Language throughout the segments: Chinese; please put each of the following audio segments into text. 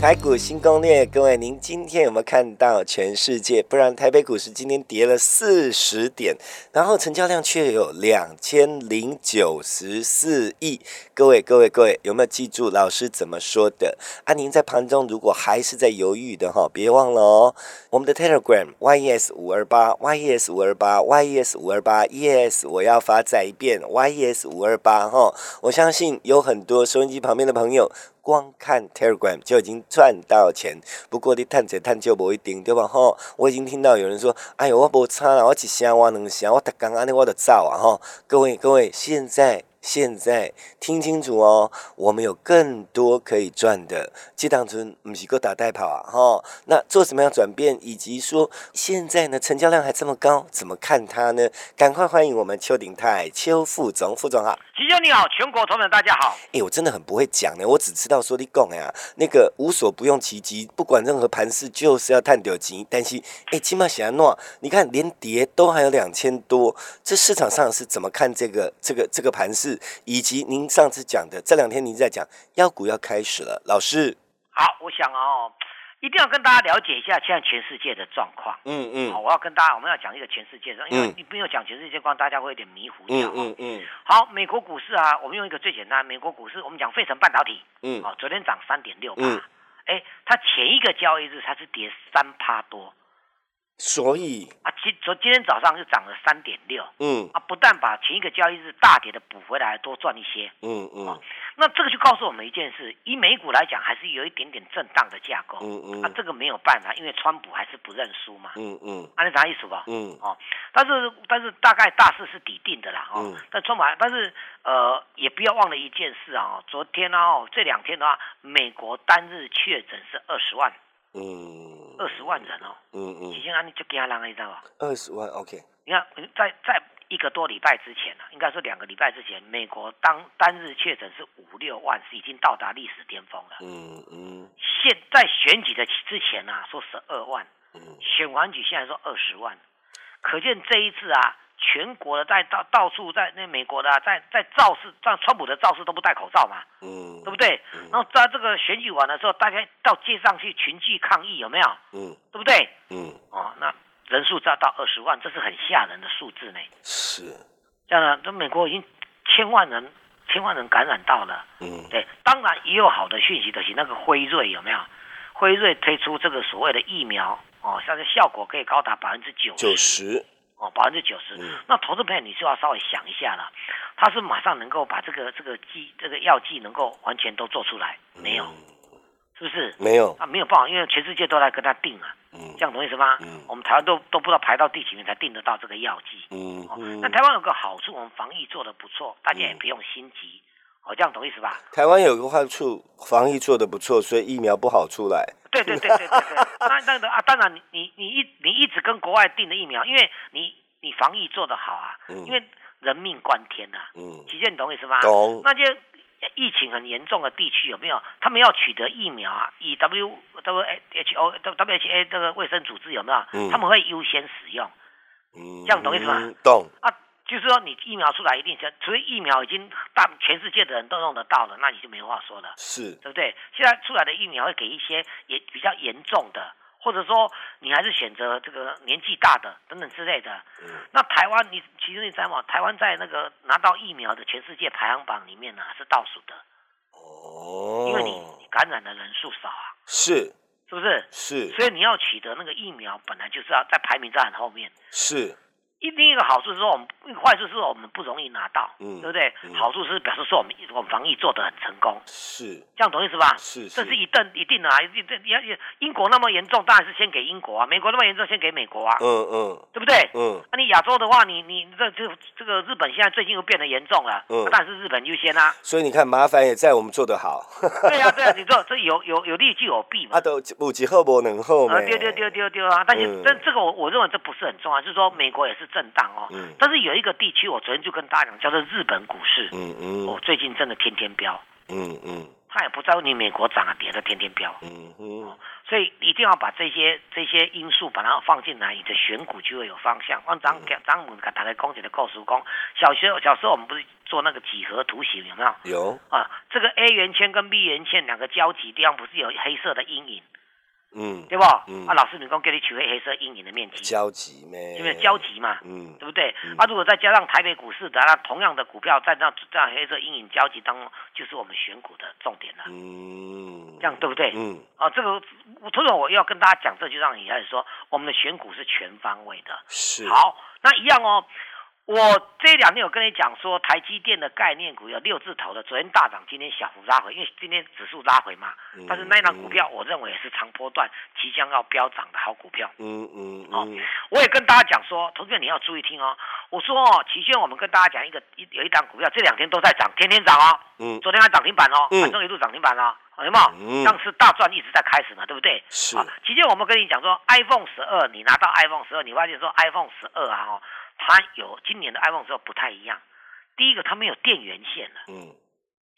台股新攻略，各位，您今天有没有看到全世界？不然台北股市今天跌了四十点，然后成交量却有两千零九十四亿。各位，各位，各位，有没有记住老师怎么说的？啊，您在盘中如果还是在犹豫的哈，别忘了哦，我们的 Telegram yes 五二八 yes 五二八 yes 五二八 yes，我要发再一遍 yes 五二八哈。我相信有很多收音机旁边的朋友。光看 Telegram 就已经赚到钱，不过你探者探就无一定，对吧？吼，我已经听到有人说：“哎呦，我无差啦，我一声我两声，我逐工安尼我就走啊！”吼，各位各位，现在。现在听清楚哦，我们有更多可以赚的。这当中不是够打代跑啊，哈。那做什么样转变，以及说现在呢成交量还这么高，怎么看它呢？赶快欢迎我们邱鼎泰邱副总，副总好。吉兄你好，全国同仁大家好。哎，我真的很不会讲呢，我只知道说你讲呀，那个无所不用其极，不管任何盘势就是要探丢钱。但是哎，起码想要诺，你看连跌都还有两千多，这市场上是怎么看这个这个这个盘势？以及您上次讲的，这两天您在讲妖股要开始了，老师。好，我想哦，一定要跟大家了解一下现在全世界的状况。嗯嗯。好，我要跟大家，我们要讲一个全世界的，因为你没有讲全世界况，大家会有点迷糊掉。嗯嗯嗯。好，美国股市啊，我们用一个最简单，美国股市，我们讲费城半导体。嗯。哦，昨天涨三点六八。哎，它前一个交易日它是跌三趴多。所以啊，今昨今天早上就涨了三点六，嗯，啊，不但把前一个交易日大跌的补回来，多赚一些，嗯嗯，那这个就告诉我们一件事，以美股来讲，还是有一点点震荡的架构，嗯嗯，啊，这个没有办法，因为川普还是不认输嘛，嗯嗯，啊，你啥意思吧？嗯，哦，但是但是大概大势是底定的啦，哦，但川普，但是呃，也不要忘了一件事啊，昨天呢，哦，这两天的话，美国单日确诊是二十万。嗯，二十万人哦，嗯嗯，已经安尼就惊人，你知道吧？二十万，OK。你看，在在一个多礼拜之前呢，应该说两个礼拜之前，美国当单日确诊是五六万，是已经到达历史巅峰了。嗯嗯。现在选举的之前呢，说十二万，嗯，选完举现在说二十万，可见这一次啊。全国的在到到处在那美国的在在造势，像川普的造势都不戴口罩嘛，嗯，对不对？然后在这个选举完的时候，大家到街上去群聚抗议，有没有？嗯，对不对？嗯，哦，那人数再到二十万，这是很吓人的数字呢。是，这样呢，这美国已经千万人千万人感染到了。嗯，对，当然也有好的讯息的，是那个辉瑞有没有？辉瑞推出这个所谓的疫苗，哦，像是效果可以高达百分之九九十。哦，百分之九十。那投资朋友，你就要稍微想一下了，他是马上能够把这个这个剂这个药剂能够完全都做出来，没有，是不是？没有，啊，没有办法，因为全世界都在跟他定啊。嗯，这样懂意思吗？嗯，我们台湾都都不知道排到第几名才订得到这个药剂。嗯嗯。那台湾有个好处，我们防疫做的不错，大家也不用心急。哦，这样懂意思吧？台湾有个坏处，防疫做的不错，所以疫苗不好出来。对对对对对对，那那个啊，当然你你你一你一直跟国外订的疫苗，因为你你防疫做的好啊，因为人命关天呐。嗯，其实你懂我意思吗？懂。那些疫情很严重的地区有没有？他们要取得疫苗啊，以 W W H O W H A 这个卫生组织有没有？嗯，他们会优先使用。嗯，这样懂意思吗？懂。啊。就是说，你疫苗出来一定是，除非疫苗已经大全世界的人都用得到了，那你就没话说了，是对不对？现在出来的疫苗会给一些也比较严重的，或者说你还是选择这个年纪大的等等之类的。嗯那台湾，你其实你知道吗？台湾在那个拿到疫苗的全世界排行榜里面呢是倒数的。哦。因为你感染的人数少啊。是。是不是？是。所以你要取得那个疫苗，本来就是要在排名在很后面。是。一另一个好处是说，我们坏处是说我们不容易拿到，嗯，对不对？好处是表示说我们我们防疫做得很成功，是这样懂意思吧？是，这是一定一定的啊！这要英国那么严重，当然是先给英国啊；美国那么严重，先给美国啊。嗯嗯，对不对？嗯，那你亚洲的话，你你这这这个日本现在最近又变得严重了，嗯，当然是日本优先啊。所以你看，麻烦也在我们做得好。对呀对呀，你说这有有有利就有弊嘛。啊，都有几后不能后嘛。丢丢丢丢丢啊！但是但这个我我认为这不是很重要，就是说美国也是震荡哦。嗯。但是有一个地区，我昨天就跟大家讲，叫做日本股市。嗯嗯。我最近真的天天飙。嗯嗯。他也不在乎你美国涨啊跌的，天天飙。嗯嗯。所以一定要把这些这些因素把它放进来，你的选股就会有方向。往张张母给打开公姐的告诉公，小学小时候我们不是做那个几何图形有没有？有。啊，这个 A 圆圈跟 B 圆圈两个交集地方不是有黑色的阴影？嗯，对不？嗯，啊，老师，你刚给你取回黑色阴影的面积，交集咩？因为交集嘛，嗯，对不对？啊，如果再加上台北股市的那同样的股票在这这样黑色阴影交集当中，就是我们选股的重点了。嗯，这样对不对？嗯，啊，这个我突然我要跟大家讲，这就让你开始说，我们的选股是全方位的。是，好，那一样哦。我这两天有跟你讲说，台积电的概念股有六字头的，昨天大涨，今天小幅拉回，因为今天指数拉回嘛。但是那一档股票，我认为也是长波段即将要飙涨的好股票。嗯嗯。哦，我也跟大家讲说，投资者你要注意听哦。我说哦，期轩，我们跟大家讲一个一有一档股票，这两天都在涨，天天涨哦。嗯。昨天还涨停板哦，反正一路涨停板哦，有没有？嗯。上次大赚一直在开始嘛，对不对？是。其实，我们跟你讲说，iPhone 十二，你拿到 iPhone 十二，你发现说 iPhone 十二啊，哦。它有今年的 iPhone 十二不太一样，第一个它没有电源线了。嗯，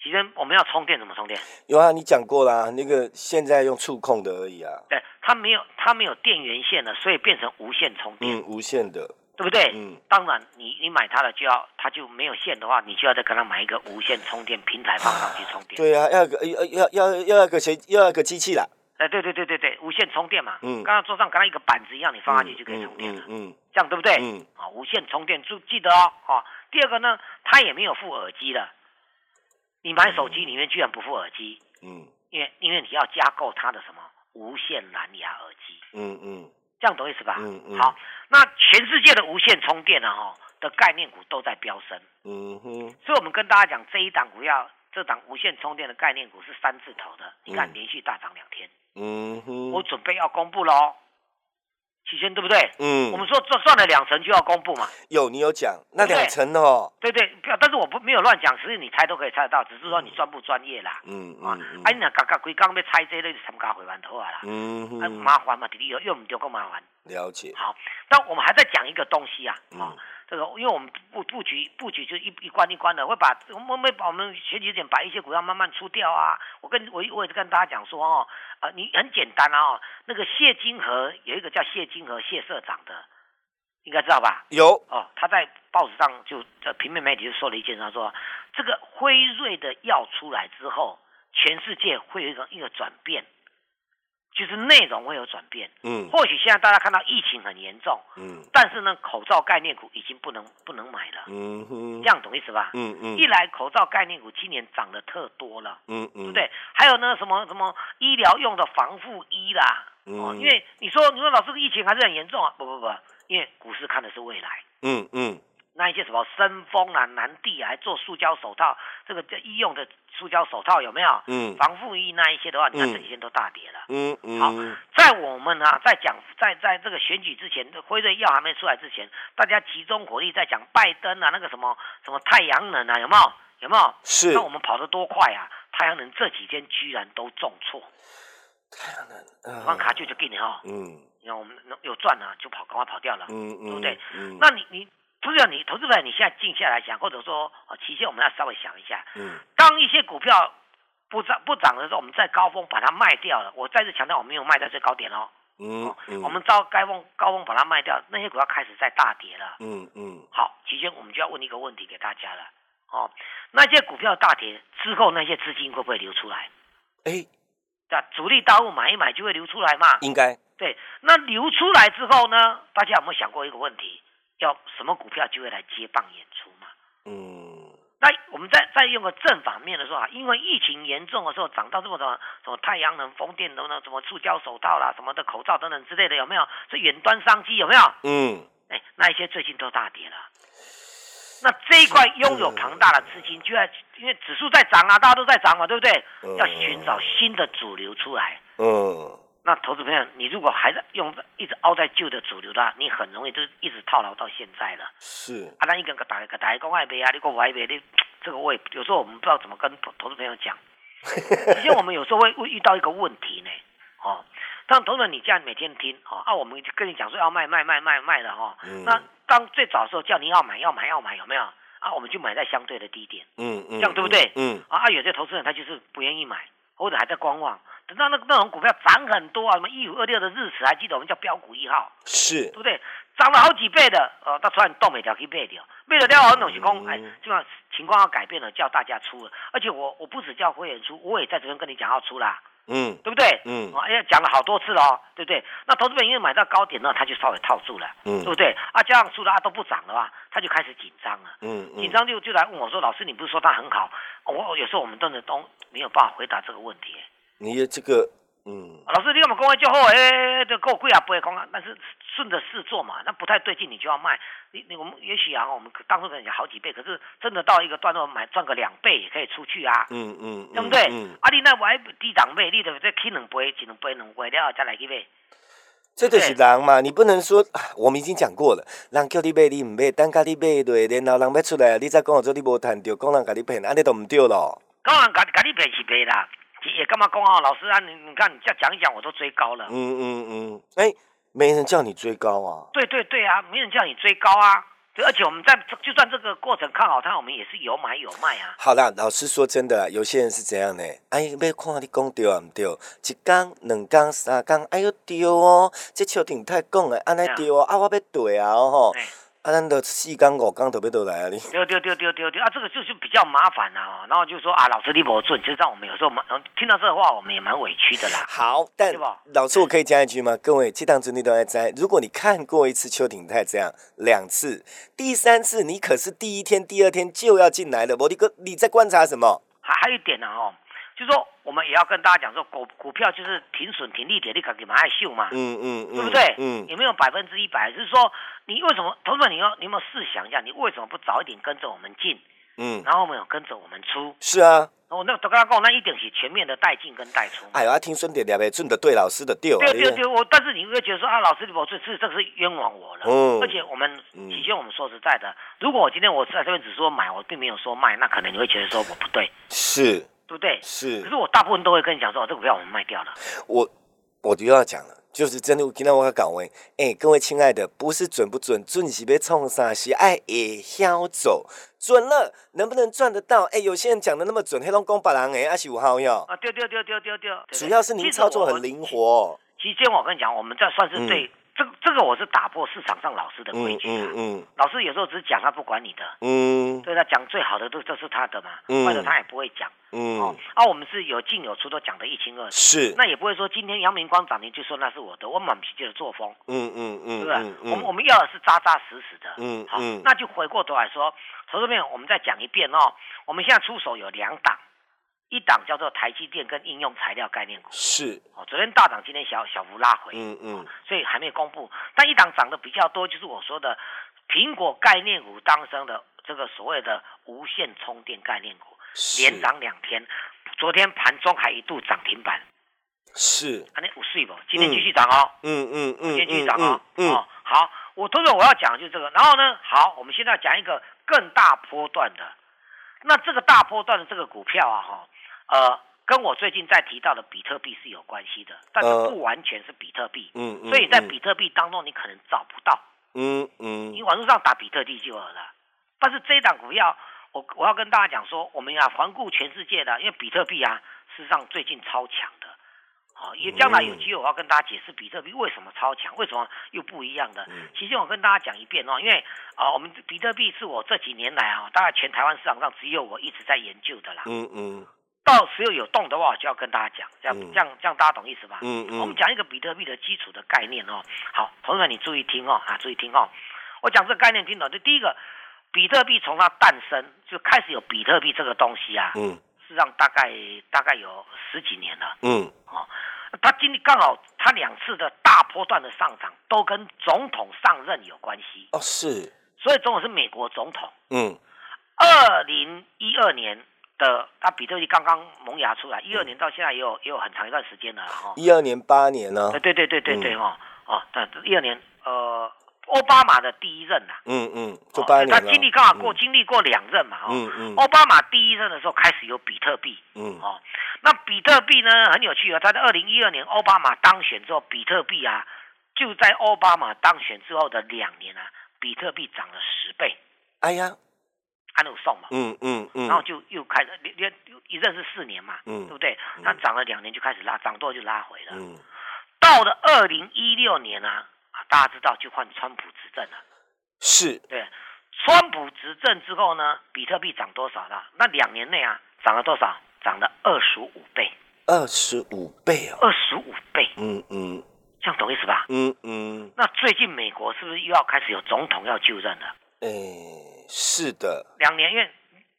其实我们要充电怎么充电？有啊，你讲过啦，那个现在用触控的而已啊。对，它没有它没有电源线了，所以变成无线充电。嗯，无线的，对不对？嗯，当然你你买它了就要它就没有线的话，你就要再跟他买一个无线充电平台放上去充电。对啊，要个要要要要个谁要个机器啦。哎，对对对对对，无线充电嘛，嗯，刚刚桌上刚刚一个板子一样，你放上去就可以充电了，嗯，这样对不对？嗯，啊，无线充电，注记得哦，啊，第二个呢，它也没有附耳机的，你买手机里面居然不附耳机，嗯，因为因为你要加购它的什么无线蓝牙耳机，嗯嗯，这样懂意思吧？嗯嗯，好，那全世界的无线充电呢，哈的概念股都在飙升，嗯哼，所以我们跟大家讲这一档股票这档无线充电的概念股是三字头的，你看连续大涨两天。嗯哼，我准备要公布喽，期间对不对？嗯，我们说赚赚了两成就要公布嘛。有你有讲那两成哦？对对，但是我不没有乱讲，其实你猜都可以猜得到，只是说你专不专业啦。嗯啊，哎，那刚刚规刚要猜这类参加回完头啊啦。嗯很，麻烦嘛，弟弟又又唔丢够麻烦。了解。好，那我们还在讲一个东西啊，啊。这个，因为我们布布局布局就一一关一关的，会把我们会把我们前几点把一些股票慢慢出掉啊。我跟我我也是跟大家讲说哦，啊，你很简单啊，那个谢金河有一个叫谢金河谢社长的，应该知道吧？有哦，他在报纸上就在平面媒体就说了一件，他说这个辉瑞的药出来之后，全世界会有一个一个转变。就是内容会有转变，嗯，或许现在大家看到疫情很严重，嗯，但是呢，口罩概念股已经不能不能买了，嗯哼，这样懂意思吧？嗯嗯，一来口罩概念股今年涨得特多了，嗯嗯，对不对？还有呢，什么什么医疗用的防护衣啦，嗯，因为你说你说老师疫情还是很严重啊，不不不，因为股市看的是未来，嗯嗯。那一些什么生风啊、南地啊还做塑胶手套，这个医用的塑胶手套有没有？嗯，防护衣那一些的话，你看这几天都大跌了。嗯嗯。好，在我们啊，在讲在在这个选举之前，辉瑞药还没出来之前，大家集中火力在讲拜登啊，那个什么什么太阳能啊，有没有？有没有？是。那我们跑得多快啊！太阳能这几天居然都重挫。太阳能，放卡就就给你哈。嗯。你看我们有赚啊，就跑，赶快跑掉了。嗯嗯。对不对？嗯。那你你。不是你投资者，你现在静下来想，或者说哦，期限我们要稍微想一下。嗯。当一些股票不涨不涨的时候，我们在高峰把它卖掉了。我再次强调，我没有卖在最高点哦。嗯嗯。我们到高峰高峰把它卖掉，那些股票开始在大跌了。嗯嗯。好，期间我们就要问一个问题给大家了。哦，那些股票大跌之后，那些资金会不会流出来？哎，对主力大户买一买就会流出来嘛？应该。对，那流出来之后呢？大家有没有想过一个问题？要什么股票就会来接棒演出嘛？嗯，那我们再再用个正反面的说啊，因为疫情严重的时候涨到这么多，什么太阳能、风电等等，什么塑胶手套啦、什么的口罩等等之类的，有没有？是远端商机有没有？嗯，哎，那一些最近都大跌了。那这一块拥有庞大的资金，就要因为指数在涨啊，大家都在涨嘛，对不对？要寻找新的主流出来。嗯。那投资朋友，你如果还是用一直凹在旧的主流的，你很容易就一直套牢到现在了。是。啊，那一个个打个打一个外币啊，你个外币，你这个我也有时候我们不知道怎么跟投投资朋友讲。其实我们有时候会会遇到一个问题呢，哦，当投资你这样每天听，哦，啊，我们跟你讲说要卖卖卖卖卖的哈，那刚最早的时候叫你要买要买要买有没有？啊，我们就买在相对的低点，嗯嗯，这样对不对？嗯。啊，有些投资人他就是不愿意买，或者还在观望。等到那那种股票涨很多啊，什么一五二六的日子，还记得我们叫标股一号，是对不对？涨了好几倍的，呃，他突然动每条可以卖掉，卖了掉很东西空，哎，基本上情况要改变了，叫大家出了。而且我我不止叫会员出，我也在这边跟你讲要出啦，嗯，对不对？嗯，啊，哎，讲了好多次了哦，对不对？那投资者因为买到高点呢，他就稍微套住了，嗯，对不对？啊，这样出了啊都不涨的话，他就开始紧张了，嗯，紧张就就来问我说，老师，你不是说他很好？我有时候我们真的都没有办法回答这个问题。你的这个。嗯，老师，你干嘛讲话就好？哎，这够贵啊，不会空啊。但是顺着事做嘛，那不太对劲，你就要卖。你你我们也许啊，我们当初可能讲好几倍，可是真的到一个段落买赚个两倍也可以出去啊。嗯嗯，对不对？嗯啊，你那买低档倍，你得再起两倍，一两倍两倍了再来去买。这就是人嘛，你不能说我们已经讲过了，人叫你买你唔买，等家你买对，然后人要出来，你再讲我做你无谈到，讲人家你骗，安尼都唔对咯。讲人家家你骗是骗啦。也干嘛讲啊？老师啊，你你看，你再讲一讲，我都追高了。嗯嗯嗯，哎，没人叫你追高啊？对对对啊，没人叫你追高啊。对，而且我们在就算这个过程看好它，我们也是有买有卖啊。好啦，老师说真的，有些人是怎样呢？哎，要看你讲对啊唔对？一缸、两缸、三缸，哎呦对哦，这秋天太讲的，安尼对哦，啊我要对啊哦吼。啊，咱都四缸五缸都要倒来啊！你丢丢丢丢丢丢啊！这个就是比较麻烦啊。然后就说啊，老师你不准，就让我们有时候蛮听到这个话，我们也蛮委屈的啦。好，但老师我可以加一句吗？各位，这档子你都在在。如果你看过一次邱鼎泰这样两次，第三次你可是第一天、第二天就要进来了。我你哥，你在观察什么？还还有一点呢哦。就说我们也要跟大家讲说，股股票就是停损停利点，你可给蛮爱秀嘛，嗯嗯嗯，对不对？嗯，有没有百分之一百？就是说，你为什么，同志们，你要你有没有试想一下，你为什么不早一点跟着我们进？嗯，然后我们有跟着我们出？是啊。哦，那都跟他讲，那一定是全面的带进跟带出。哎呀，听孙点点呗，准的对老师的对。对对对，我但是你会觉得说啊，老师你我这这这个是冤枉我了。嗯。而且我们，其实我们说实在的，如果我今天我在这边只说买，我并没有说卖，那可能你会觉得说我不对。是。对不对？是。可是我大部分都会跟你讲说，这股票我们卖掉了。我我就要讲了，就是真的，我今天我要讲完。哎，各位亲爱的，不是准不准，准是别冲啥，是爱也销走。准了，能不能赚得到？哎，有些人讲的那么准，黑龙江白狼哎，二十五号要。啊，丢丢丢丢。主要是您操作很灵活。其实我跟你讲，我们这算是对。这这个我是打破市场上老师的规矩啊！老师有时候只是讲，他不管你的。嗯，对他讲最好的都这是他的嘛，坏的他也不会讲。嗯，哦，啊，我们是有进有出，都讲得一清二楚。是，那也不会说今天阳明光涨停就说那是我的，我满皮这的作风。嗯嗯嗯，对不对？我们我们要的是扎扎实实的。嗯，好，那就回过头来说，投资面我们再讲一遍哦。我们现在出手有两档。一档叫做台积电跟应用材料概念股，是。哦，昨天大涨，今天小小幅拉回，嗯嗯，所以还没公布。但一档涨的比较多，就是我说的苹果概念股当中的这个所谓的无线充电概念股，连涨两天，昨天盘中还一度涨停板，是，啊，那五岁不？今天继续涨哦，嗯嗯嗯，今天继续涨哦，哦，好，我通常我要讲的就是这个，然后呢，好，我们现在讲一个更大波段的，那这个大波段的这个股票啊，哈。呃，跟我最近在提到的比特币是有关系的，但是不完全是比特币。嗯嗯。所以在比特币当中，你可能找不到。嗯嗯。你网络上打比特币就有了。但是这一档股票，我我要跟大家讲说，我们要环顾全世界的，因为比特币啊，事实上最近超强的。好，也将来有机会我要跟大家解释比特币为什么超强，为什么又不一样的。其实我跟大家讲一遍哦，因为啊，我们比特币是我这几年来啊，大概全台湾市场上只有我一直在研究的啦。嗯嗯。到时候有动的话，就要跟大家讲，这样这样这样大家懂意思吧？嗯嗯。我们讲一个比特币的基础的概念哦。好，同学们你注意听哦，啊，注意听哦。我讲这个概念听懂？就第一个，比特币从它诞生就开始有比特币这个东西啊。嗯。实际上大概大概有十几年了。嗯。哦，它经历刚好它两次的大波段的上涨都跟总统上任有关系哦，是，所以总统是美国总统。嗯，二零一二年的它，比特币刚刚萌芽出来，一二年到现在也有也有很长一段时间了哈。一二年八年呢？对对对对对哦哦，对，一二年呃。奥巴马的第一任呐，嗯嗯，就八年他经历刚好过经历过两任嘛，嗯嗯，奥巴马第一任的时候开始有比特币，嗯哦，那比特币呢很有趣啊，他在二零一二年奥巴马当选之后，比特币啊就在奥巴马当选之后的两年啊，比特币涨了十倍，哎呀，还有送嘛，嗯嗯嗯，然后就又开始连一任是四年嘛，嗯，对不对？那涨了两年就开始拉，涨多就拉回了，嗯，到了二零一六年啊。大家知道就换川普执政了，是对，川普执政之后呢，比特币涨多少了？那两年内啊，涨了多少？涨了二十五倍，二十五倍啊，二十五倍，嗯嗯，这样懂意思吧？嗯嗯。那最近美国是不是又要开始有总统要就任了？哎，是的，两年，因为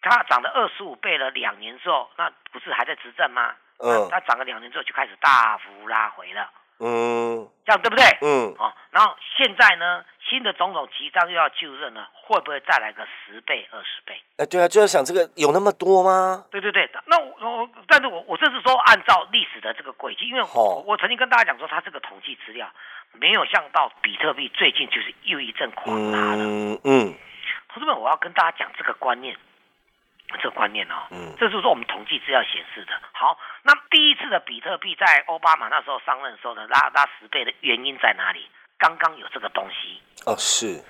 它涨了二十五倍了，两年之后，那不是还在执政吗？嗯，它涨了两年之后就开始大幅拉回了。嗯，这样对不对？嗯，哦，然后现在呢，新的总统即将又要就任了，会不会再来个十倍、二十倍？哎，对啊，就要想这个有那么多吗？对对对，那我我，但是我我这是说按照历史的这个轨迹，因为我我曾经跟大家讲说，它这个统计资料没有想到比特币最近就是又一阵狂拉了。嗯嗯，同志们，我要跟大家讲这个观念。这个观念哦，嗯，这就是我们统计资料显示的。好，那第一次的比特币在奥巴马那时候上任的时候呢，拉拉十倍的原因在哪里？刚刚有这个东西哦，是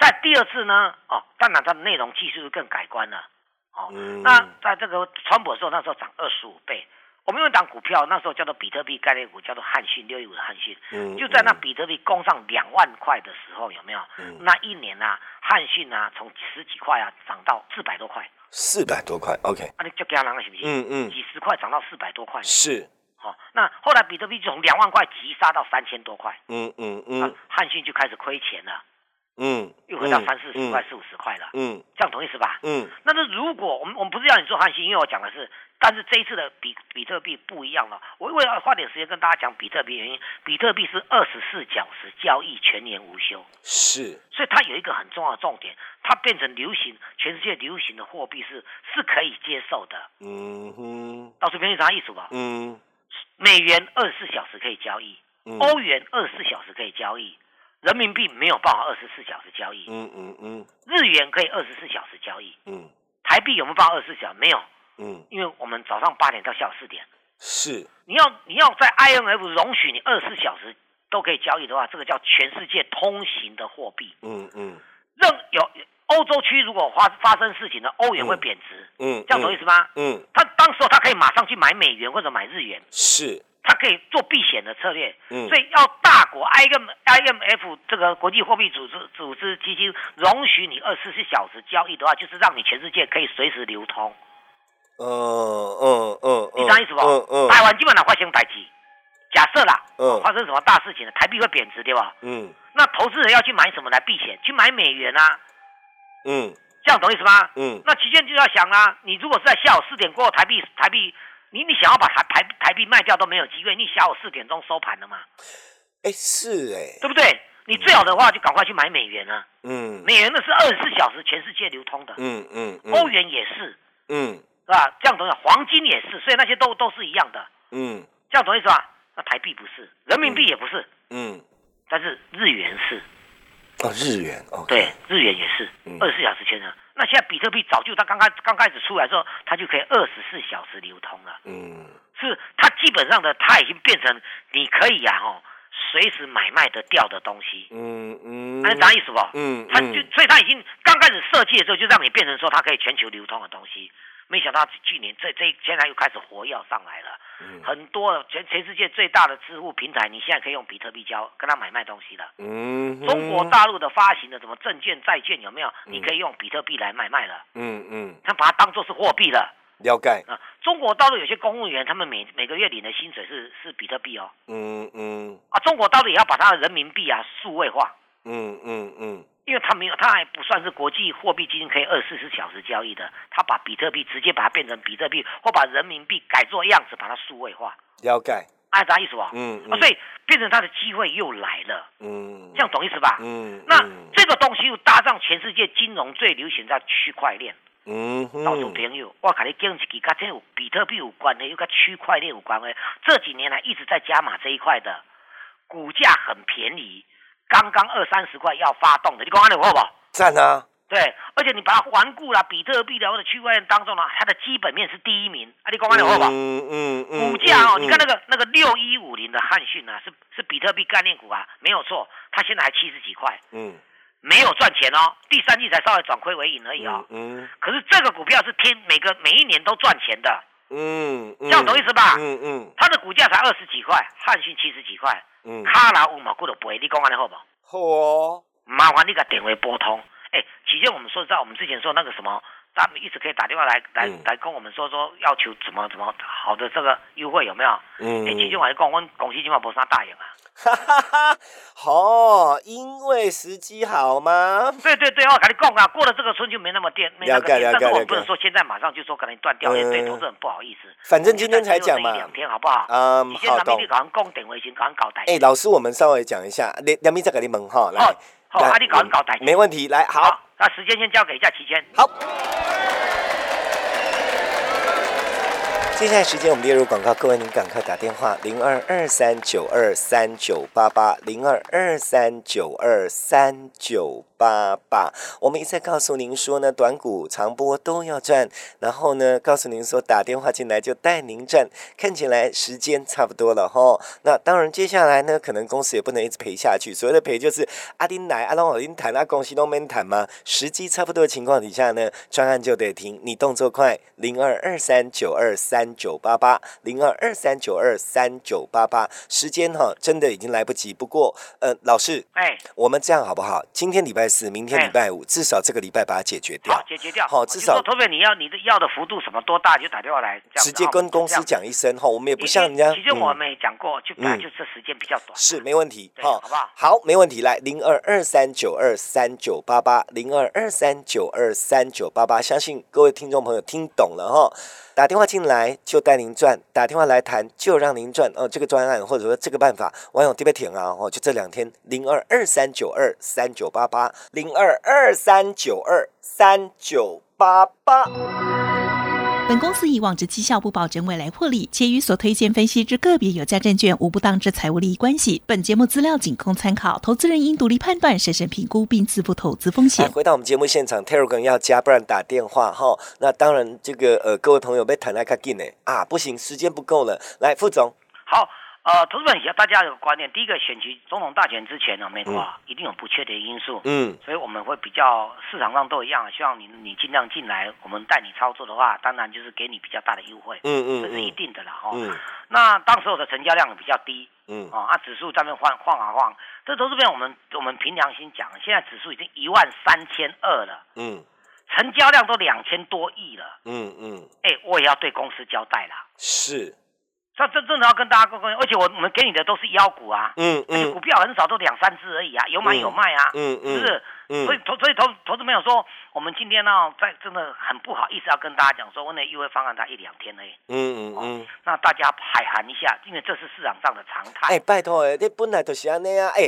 在第二次呢，哦，当然它的内容技术更改观了，哦，那在这个川普的时候，那时候涨二十五倍。我们有一档股票，那时候叫做比特币概念股，叫做汉讯六一五的汉讯，嗯，就在那比特币攻上两万块的时候，有没有？嗯，那一年啊，汉讯啊，从十几块啊涨到四百多块。四百多块，OK，啊，你就给他拿了，行不行？嗯嗯，几十块涨到四百多块，是，好，那后来比特币从两万块急杀到三千多块，嗯嗯嗯，汉讯就开始亏钱了，嗯，又回到三四十块、四五十块了，嗯，这样同意思吧？嗯，那是如果我们我们不是要你做汉信，因为我讲的是。但是这一次的比比特币不一样了，我为了花点时间跟大家讲比特币原因，比特币是二十四小时交易，全年无休，是，所以它有一个很重要的重点，它变成流行，全世界流行的货币是是可以接受的。嗯哼，到处便宜啥意思吧？嗯，美元二十四小时可以交易，欧元二十四小时可以交易，人民币没有办法二十四小时交易。嗯嗯嗯，日元可以二十四小时交易。嗯，台币有没有办法二十四小时？没有。嗯，因为我们早上八点到下午四点，是你要你要在 IMF 容许你二十四小时都可以交易的话，这个叫全世界通行的货币。嗯嗯，任有欧洲区如果发发生事情呢，欧元会贬值。嗯，这样懂意思吗？嗯，他当时候他可以马上去买美元或者买日元，是，他可以做避险的策略。嗯，所以要大国 IM IMF 这个国际货币组织组织基金容许你二十四小时交易的话，就是让你全世界可以随时流通。嗯嗯嗯，你啥意思不？嗯嗯，台湾基本上发生代志，假设啦，嗯，发生什么大事情了，台币会贬值，对吧？嗯，那投资人要去买什么来避险？去买美元啊？嗯，这样懂意思吗？嗯，那期间就要想啦，你如果是在下午四点过后，台币台币，你你想要把台台台币卖掉都没有机会，你下午四点钟收盘了嘛？哎，是哎，对不对？你最好的话就赶快去买美元啊。嗯，美元那是二十四小时全世界流通的。嗯嗯，欧元也是。嗯。是吧？这样懂意思？黄金也是，所以那些都都是一样的。嗯，这样懂意思吧？那台币不是，人民币也不是。嗯，但是日元是。哦，日元哦。对，日元也是二十四小时签的。那现在比特币早就它刚开刚开始出来的时候，它就可以二十四小时流通了。嗯，是它基本上的，它已经变成你可以呀，哦，随时买卖得掉的东西。嗯嗯，那啥意思不？嗯，它就所以它已经刚开始设计的时候，就让你变成说它可以全球流通的东西。没想到去年这这现在又开始活跃上来了，很多全全世界最大的支付平台，你现在可以用比特币交跟他买卖东西了。嗯，中国大陆的发行的什么证券债券有没有？你可以用比特币来买卖了。嗯嗯，他把它当做是货币了。了解啊，中国大陆有些公务员，他们每每个月领的薪水是是比特币哦。嗯嗯，啊，中国大陆也要把它的人民币啊数位化。嗯嗯嗯。它没有，它还不算是国际货币基金可以二十四小时交易的。它把比特币直接把它变成比特币，或把人民币改做样子，把它数位化。了解。按啥意思吧？嗯，啊所以变成他的机会又来了，嗯，这样懂意思吧？嗯，那这个东西又搭上全世界金融最流行的区块链，嗯，老总朋友，我看你讲一句，跟这有比特币有关的，又跟区块链有关的，这几年来一直在加码这一块的，股价很便宜，刚刚二三十块要发动的，你讲安利好不？赞啊！对，而且你把它环顾了，比特币的或者区块链当中呢，它的基本面是第一名。啊，你讲完了好不好？嗯嗯嗯。股价哦，你看那个那个六一五零的汉讯啊，是是比特币概念股啊，没有错，它现在还七十几块。嗯。没有赚钱哦，第三季才稍微转亏为盈而已哦。嗯。可是这个股票是天每个每一年都赚钱的。嗯。这样懂意思吧？嗯嗯。它的股价才二十几块，汉讯七十几块。嗯。卡拉乌马古的赔，你讲安尼好不好？好哦。麻烦你个电话拨通。哎，期间我们说在我们之前说那个什么，他们一直可以打电话来来来跟我们说说要求怎么怎么好的这个优惠有没有？嗯，哎，期间我还讲，我公司今晚不啥大赢啊。哈哈哈，好，因为时机好吗？对对对，我跟你讲啊，过了这个村就没那么电，没那个电，但是我不能说现在马上就说可能断掉，也对投资人不好意思。反正今天才讲嘛，两天好不好？嗯，好的。哎，老师，我们稍微讲一下，两两米再给你问哈，来。好，阿你赶快搞代没问题。来，好，那时间先交给一下齐谦。好。接下来时间我们列入广告，各位您赶快打电话零二二三九二三九八八零二二三九二三九八八。我们一再告诉您说呢，短股长波都要赚，然后呢，告诉您说打电话进来就带您赚。看起来时间差不多了哈，那当然接下来呢，可能公司也不能一直赔下去。所谓的赔就是阿丁来阿龙阿丁谈，那公司都没谈嘛？时机差不多的情况底下呢，专案就得停。你动作快，零二二三九二三。九八八零二二三九二三九八八，时间哈真的已经来不及。不过呃，老师，哎，我们这样好不好？今天礼拜四，明天礼拜五，至少这个礼拜把它解决掉。好，解决掉。好，至少。特别你要你的要的幅度什么多大，就打电话来，直接跟公司讲一声哈。我们也不像人家。其实我们也讲过，就本来就是时间比较短。是没问题，好，好不好？好，没问题。来零二二三九二三九八八零二二三九二三九八八，相信各位听众朋友听懂了哈。打电话进来就带您赚，打电话来谈就让您赚哦。这个专案或者说这个办法，网友特别甜啊哦，就这两天零二二三九二三九八八零二二三九二三九八八。本公司以往之绩效不保证未来获利，且与所推荐分析之个别有价证券无不当之财务利益关系。本节目资料仅供参考，投资人应独立判断、审慎评估并自负投资风险。回到我们节目现场，Telegram 要加，不然打电话哈。那当然，这个呃，各位朋友被谈来卡紧呢啊，不行，时间不够了。来，副总，好。呃，投资本要大家有个观念，第一个选举总统大选之前呢，美国啊一定有不确定因素，嗯，所以我们会比较市场上都一样，希望你你尽量进来，我们带你操作的话，当然就是给你比较大的优惠，嗯嗯，这是一定的了哈。那当时我的成交量比较低，嗯哦啊，指数在那晃晃啊晃，这投资边我们我们凭良心讲，现在指数已经一万三千二了，嗯，成交量都两千多亿了，嗯嗯，哎，我也要对公司交代啦，是。那这真的要跟大家沟通，而且我我们给你的都是妖股啊，嗯嗯，股票很少，都两三只而已啊，有买有卖啊，嗯嗯，是不是？所以投所以投投资朋友说，我们今天呢，在真的很不好意思要跟大家讲说，我那优惠方案才一两天而已，嗯嗯嗯，那大家海涵一下，因为这是市场上的常态。哎，拜托诶，你本来就是安尼啊，哎，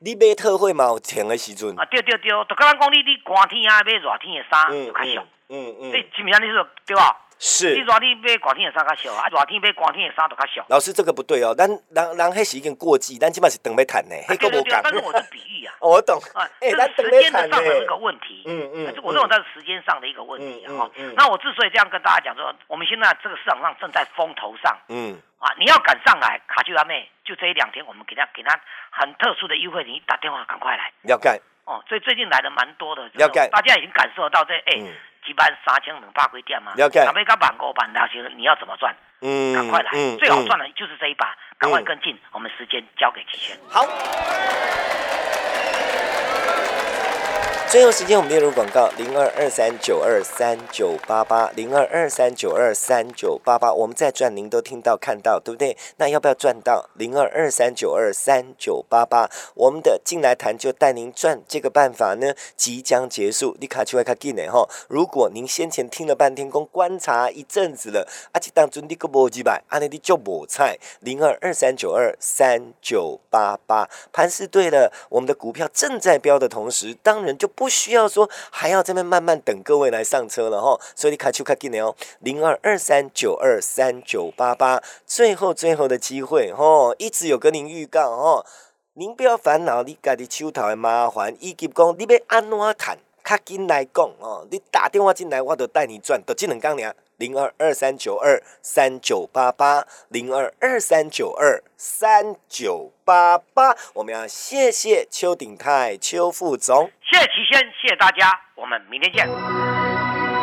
你买特惠嘛有钱的时阵。啊，对对对，就刚刚讲你你寒天啊买热天的衫就较俗，嗯嗯，你是不是安尼说对吧？是，你热天买寒天的衫较小，啊热天买寒天的衫就较小。老师，这个不对哦，咱人人迄是已经过季，咱起码是等要谈呢，迄个无讲。但是我是比喻啊，我懂。啊，这是时间的上的一个问题。嗯嗯。我认为它是时间上的一个问题啊。那我之所以这样跟大家讲说，我们现在这个市场上正在风头上。嗯。啊，你要赶上来，卡丘阿妹，就这一两天，我们给他给他很特殊的优惠，你打电话赶快来。要干。哦，所以最近来的蛮多的。要干。大家已经感受到这哎。几万三千两百块点嘛，了解。准备搞板五板那些，你要怎么赚？嗯，赶快来，最好赚的就是这一把，赶快跟进。我们时间交给齐轩。好。最后时间我们列入广告零二二三九二三九八八零二二三九二三九八八，我们在赚，您都听到看到，对不对？那要不要赚到零二二三九二三九八八？我们的进来谈就带您赚，这个办法呢即将结束。你卡去外卡进来哈。如果您先前听了半天工，观察一阵子了，而且当中你个无几百，阿那你就无菜零二二三九二三九八八，盘是对了，我们的股票正在飙的同时，当然就不不需要说还要这边慢慢等各位来上车了哈。所以你卡丘卡进来哦，零二二三九二三九八八，最后最后的机会哦，一直有跟您预告哦，您不要烦恼你家的手头的麻烦，以及讲你要安怎谈。较紧来讲哦，你打电话进来，我都带你转，都只能讲俩零二二三九二三九八八零二二三九二三九八八。我们要谢谢邱鼎泰邱副总，谢谢齐先，谢谢大家，我们明天见。